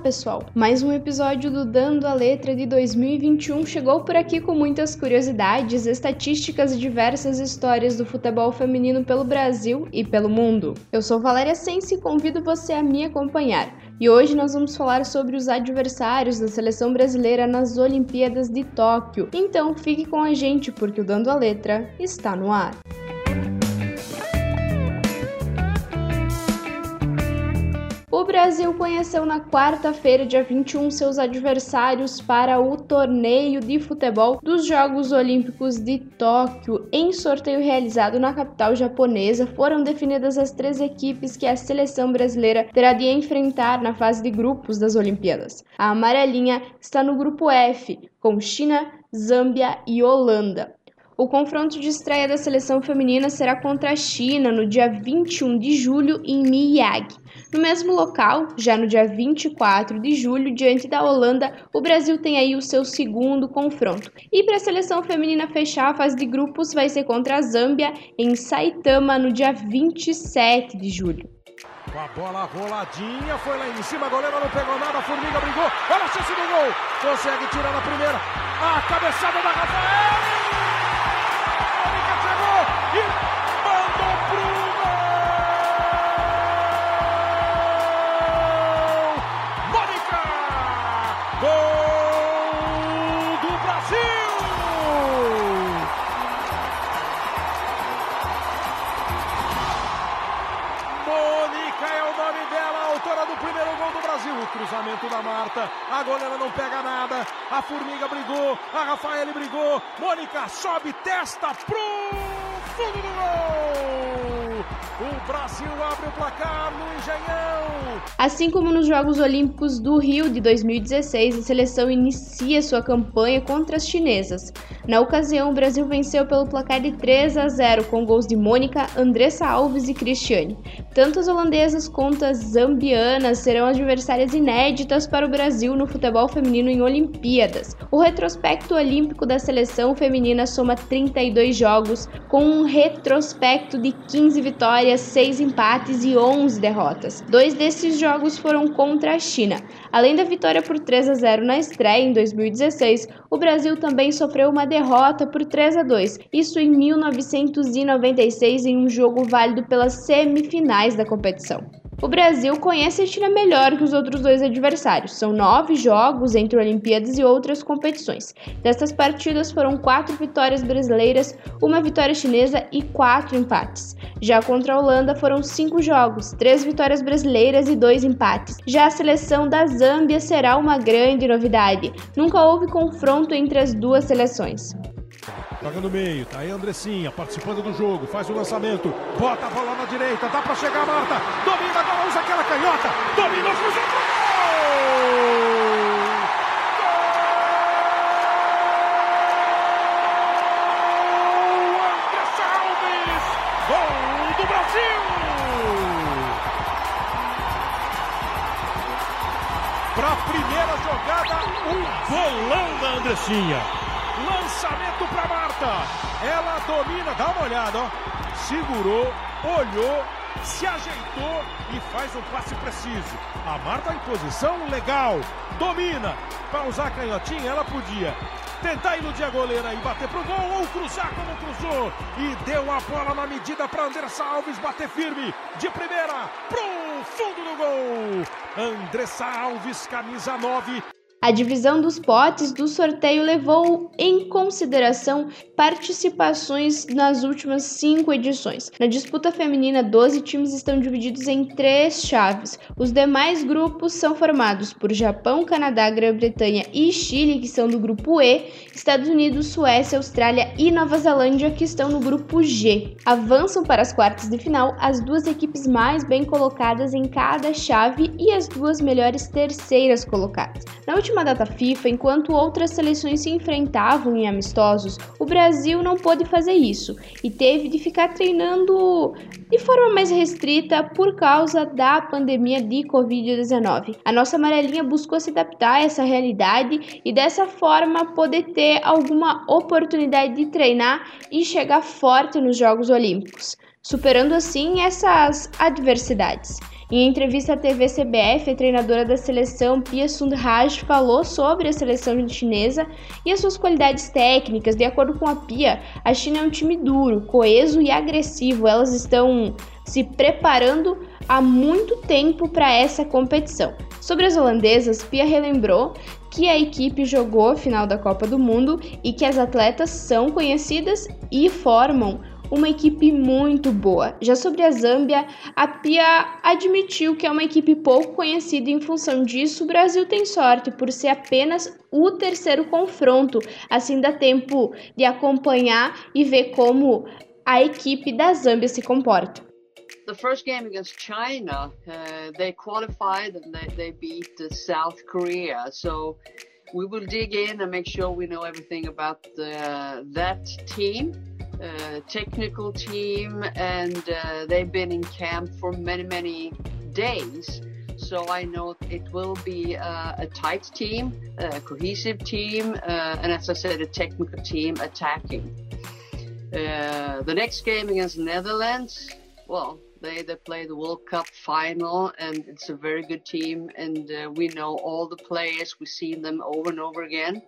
pessoal! Mais um episódio do Dando a Letra de 2021 chegou por aqui com muitas curiosidades, estatísticas e diversas histórias do futebol feminino pelo Brasil e pelo mundo. Eu sou Valéria Sense e convido você a me acompanhar. E hoje nós vamos falar sobre os adversários da seleção brasileira nas Olimpíadas de Tóquio. Então fique com a gente porque o Dando a Letra está no ar. Brasil conheceu na quarta-feira, dia 21, seus adversários para o torneio de futebol dos Jogos Olímpicos de Tóquio. Em sorteio realizado na capital japonesa, foram definidas as três equipes que a seleção brasileira terá de enfrentar na fase de grupos das Olimpíadas. A amarelinha está no grupo F, com China, Zâmbia e Holanda. O confronto de estreia da seleção feminina será contra a China no dia 21 de julho em Miyagi. No mesmo local, já no dia 24 de julho, diante da Holanda, o Brasil tem aí o seu segundo confronto. E para a seleção feminina fechar a fase de grupos, vai ser contra a Zâmbia em Saitama no dia 27 de julho. Com a bola roladinha, foi lá em cima, a goleira não pegou nada, a Formiga brigou, olha a chance do gol, consegue tirar na primeira, a cabeçada da Rafael, cruzamento da Marta, a goleira não pega nada, a Formiga brigou, a Rafael brigou, Mônica sobe, testa pro fundo do gol! O Brasil abre o placar no Engenhão. Assim como nos Jogos Olímpicos do Rio de 2016, a seleção inicia sua campanha contra as chinesas. Na ocasião, o Brasil venceu pelo placar de 3 a 0 com gols de Mônica, Andressa Alves e Cristiane. Tanto as holandesas quanto as zambianas serão adversárias inéditas para o Brasil no futebol feminino em Olimpíadas. O retrospecto olímpico da seleção feminina soma 32 jogos, com um retrospecto de 15 vitórias, 6 empates e 11 derrotas. Dois desses jogos foram contra a China. Além da vitória por 3 a 0 na estreia em 2016, o Brasil também sofreu uma derrota por 3 a 2, isso em 1996 em um jogo válido pelas semifinais da competição. O Brasil conhece a China melhor que os outros dois adversários. São nove jogos entre Olimpíadas e outras competições. Destas partidas foram quatro vitórias brasileiras, uma vitória chinesa e quatro empates. Já contra a Holanda foram cinco jogos, três vitórias brasileiras e dois empates. Já a seleção da Zâmbia será uma grande novidade. Nunca houve confronto entre as duas seleções. Joga no meio, tá aí a Andressinha participando do jogo, faz o lançamento, bota a bola na direita, dá pra chegar a Marta, domina, agora usa aquela canhota, domina, cruzou pro gol! Gol do Brasil! Para a primeira jogada, um bolão da Andressinha. Lançamento para Marta. Ela domina, dá uma olhada, ó. Segurou, olhou, se ajeitou e faz um passe preciso. A Marta em posição legal, domina. Para usar a canhotinha, ela podia tentar iludir a goleira e bater pro gol ou cruzar como cruzou. E deu a bola na medida para Andressa Alves bater firme de primeira pro fundo do gol. Andressa Alves, camisa 9. A divisão dos potes do sorteio levou em consideração participações nas últimas cinco edições. Na disputa feminina, 12 times estão divididos em três chaves. Os demais grupos são formados por Japão, Canadá, Grã-Bretanha e Chile, que são do grupo E, Estados Unidos, Suécia, Austrália e Nova Zelândia, que estão no grupo G. Avançam para as quartas de final as duas equipes mais bem colocadas em cada chave e as duas melhores terceiras colocadas. Na última última data FIFA, enquanto outras seleções se enfrentavam em amistosos, o Brasil não pôde fazer isso e teve de ficar treinando de forma mais restrita por causa da pandemia de Covid-19. A nossa amarelinha buscou se adaptar a essa realidade e dessa forma poder ter alguma oportunidade de treinar e chegar forte nos Jogos Olímpicos, superando assim essas adversidades. Em entrevista à TV CBF, a treinadora da seleção, Pia Sundhage, falou sobre a seleção chinesa e as suas qualidades técnicas. De acordo com a Pia, a China é um time duro, coeso e agressivo. Elas estão se preparando há muito tempo para essa competição. Sobre as holandesas, Pia relembrou que a equipe jogou a final da Copa do Mundo e que as atletas são conhecidas e formam uma equipe muito boa. Já sobre a Zâmbia, a Pia admitiu que é uma equipe pouco conhecida em função disso o Brasil tem sorte por ser apenas o terceiro confronto. Assim dá tempo de acompanhar e ver como a equipe da Zâmbia se comporta. The first game against China, uh, they qualified and they, they beat uh, South Korea. So we will dig in and make sure we know everything about the, that team. Uh, technical team, and uh, they've been in camp for many, many days. So I know it will be uh, a tight team, a cohesive team, uh, and as I said, a technical team attacking. Uh, the next game against Netherlands, well, they they play the World Cup final, and it's a very good team, and we know all the players. We've seen them over and over again.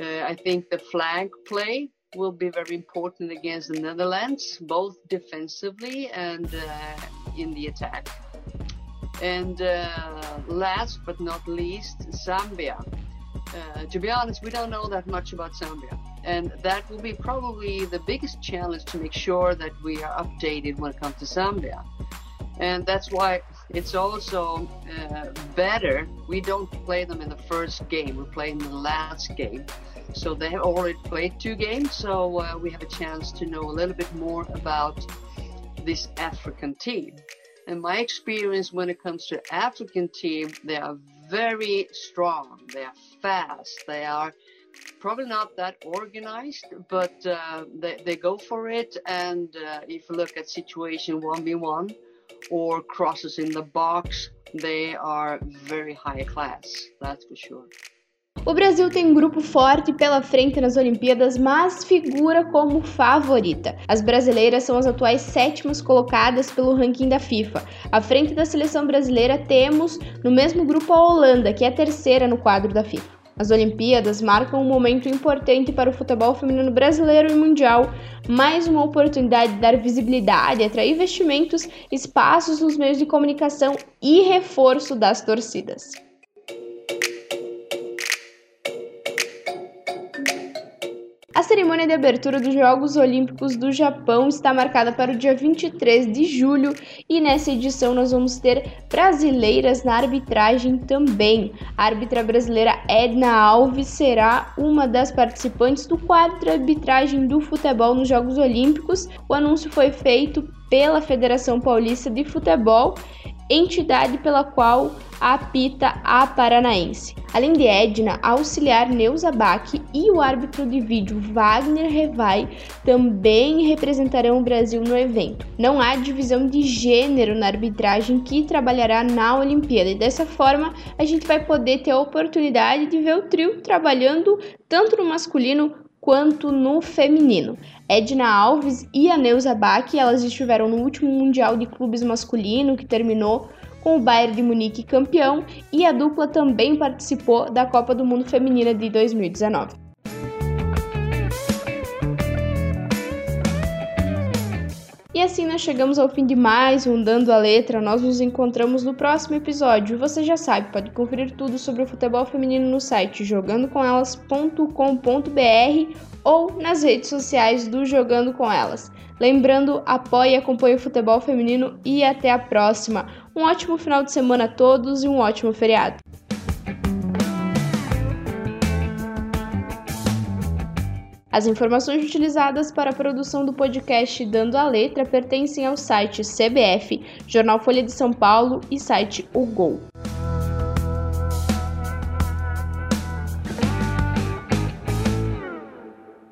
I think the flag play will be very important against the Netherlands, both defensively and uh, in the attack. And uh, last but not least, Zambia. Uh, to be honest, we don't know that much about Zambia. And that will be probably the biggest challenge to make sure that we are updated when it comes to Zambia. And that's why it's also uh, better we don't play them in the first game, we play in the last game so they have already played two games, so uh, we have a chance to know a little bit more about this African team. And my experience when it comes to African team, they are very strong, they are fast, they are probably not that organized, but uh, they, they go for it. And uh, if you look at situation 1v1 or crosses in the box, they are very high class, that's for sure. O Brasil tem um grupo forte pela frente nas Olimpíadas, mas figura como favorita. As brasileiras são as atuais sétimas colocadas pelo ranking da FIFA. À frente da seleção brasileira temos no mesmo grupo a Holanda, que é a terceira no quadro da FIFA. As Olimpíadas marcam um momento importante para o futebol feminino brasileiro e mundial, mais uma oportunidade de dar visibilidade, atrair investimentos, espaços nos meios de comunicação e reforço das torcidas. A cerimônia de abertura dos Jogos Olímpicos do Japão está marcada para o dia 23 de julho e nessa edição nós vamos ter brasileiras na arbitragem também. A árbitra brasileira Edna Alves será uma das participantes do quadro de arbitragem do futebol nos Jogos Olímpicos. O anúncio foi feito pela Federação Paulista de Futebol entidade pela qual apita a Paranaense. Além de Edna, a auxiliar Neuza Bach e o árbitro de vídeo Wagner Revai também representarão o Brasil no evento. Não há divisão de gênero na arbitragem que trabalhará na Olimpíada e dessa forma a gente vai poder ter a oportunidade de ver o trio trabalhando tanto no masculino quanto no feminino. Edna Alves e a Neuza Bach, elas estiveram no último Mundial de Clubes Masculino, que terminou com o Bayern de Munique campeão, e a dupla também participou da Copa do Mundo Feminina de 2019. E assim nós chegamos ao fim de mais um Dando a Letra. Nós nos encontramos no próximo episódio. Você já sabe, pode conferir tudo sobre o futebol feminino no site jogandocomelas.com.br ou nas redes sociais do Jogando com Elas. Lembrando, apoie e acompanhe o futebol feminino e até a próxima. Um ótimo final de semana a todos e um ótimo feriado. As informações utilizadas para a produção do podcast Dando a Letra pertencem ao site CBF, Jornal Folha de São Paulo e site O Gol.